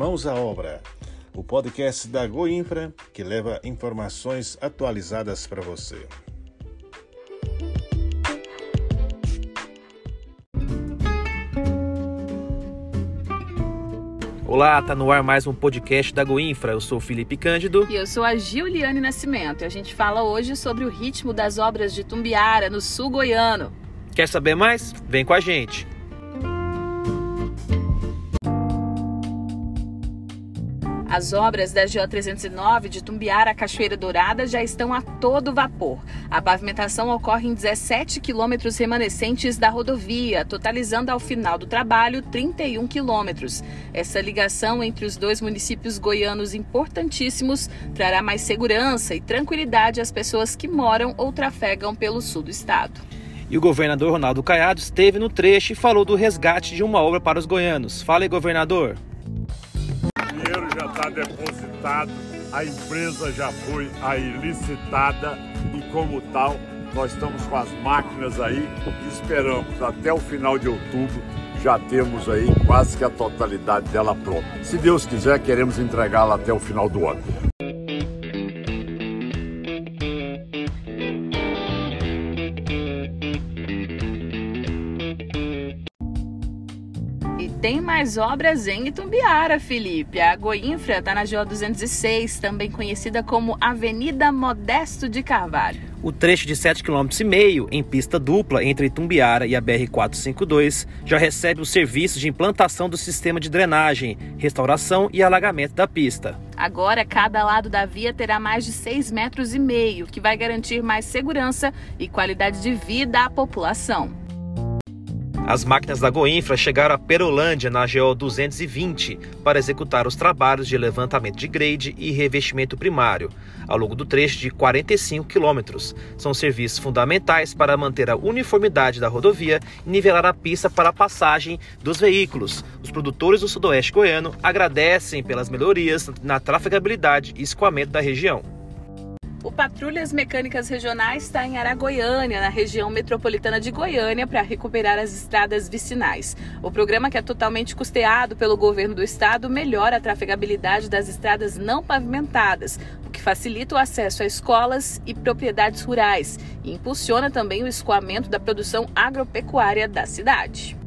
Mãos à Obra, o podcast da Goinfra que leva informações atualizadas para você. Olá, tá no ar mais um podcast da Goinfra. Eu sou o Felipe Cândido. E eu sou a Giuliane Nascimento. E a gente fala hoje sobre o ritmo das obras de Tumbiara, no sul goiano. Quer saber mais? Vem com a gente. As obras da GO 309 de Tumbiara a Cachoeira Dourada já estão a todo vapor. A pavimentação ocorre em 17 quilômetros remanescentes da rodovia, totalizando ao final do trabalho 31 quilômetros. Essa ligação entre os dois municípios goianos importantíssimos trará mais segurança e tranquilidade às pessoas que moram ou trafegam pelo sul do estado. E o governador Ronaldo Caiado esteve no trecho e falou do resgate de uma obra para os goianos. Fala aí, governador depositado, a empresa já foi aí licitada e como tal nós estamos com as máquinas aí e esperamos até o final de outubro já temos aí quase que a totalidade dela pronta. Se Deus quiser, queremos entregá-la até o final do ano. Tem mais obras em Itumbiara, Felipe. A Goinfra está na GO 206, também conhecida como Avenida Modesto de Carvalho. O trecho de 7,5 km em pista dupla entre Itumbiara e a BR-452 já recebe os serviços de implantação do sistema de drenagem, restauração e alagamento da pista. Agora, cada lado da via terá mais de 6,5 metros, e meio, que vai garantir mais segurança e qualidade de vida à população. As máquinas da Goinfra chegaram a Perolândia, na GO 220, para executar os trabalhos de levantamento de grade e revestimento primário, ao longo do trecho de 45 quilômetros. São serviços fundamentais para manter a uniformidade da rodovia e nivelar a pista para a passagem dos veículos. Os produtores do sudoeste goiano agradecem pelas melhorias na trafegabilidade e escoamento da região. O Patrulhas Mecânicas Regionais está em Aragoiânia, na região metropolitana de Goiânia, para recuperar as estradas vicinais. O programa, que é totalmente custeado pelo governo do estado, melhora a trafegabilidade das estradas não pavimentadas, o que facilita o acesso a escolas e propriedades rurais e impulsiona também o escoamento da produção agropecuária da cidade.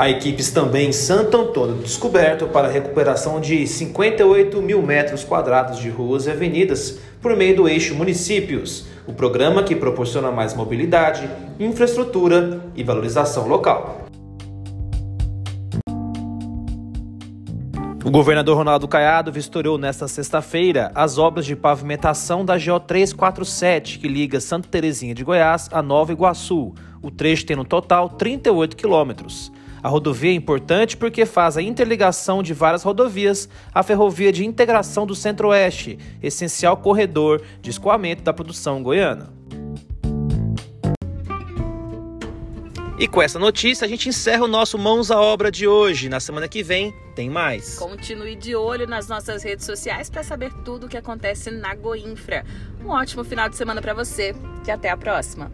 Há equipes também em Santo Antônio do Descoberto para a recuperação de 58 mil metros quadrados de ruas e avenidas por meio do eixo municípios, o programa que proporciona mais mobilidade, infraestrutura e valorização local. O governador Ronaldo Caiado vistoriou nesta sexta-feira as obras de pavimentação da GO 347, que liga Santa Terezinha de Goiás a Nova Iguaçu. O trecho tem no total 38 quilômetros. A rodovia é importante porque faz a interligação de várias rodovias à ferrovia de integração do Centro-Oeste, essencial corredor de escoamento da produção goiana. E com essa notícia a gente encerra o nosso Mãos à Obra de hoje. Na semana que vem tem mais. Continue de olho nas nossas redes sociais para saber tudo o que acontece na Goinfra. Um ótimo final de semana para você e até a próxima.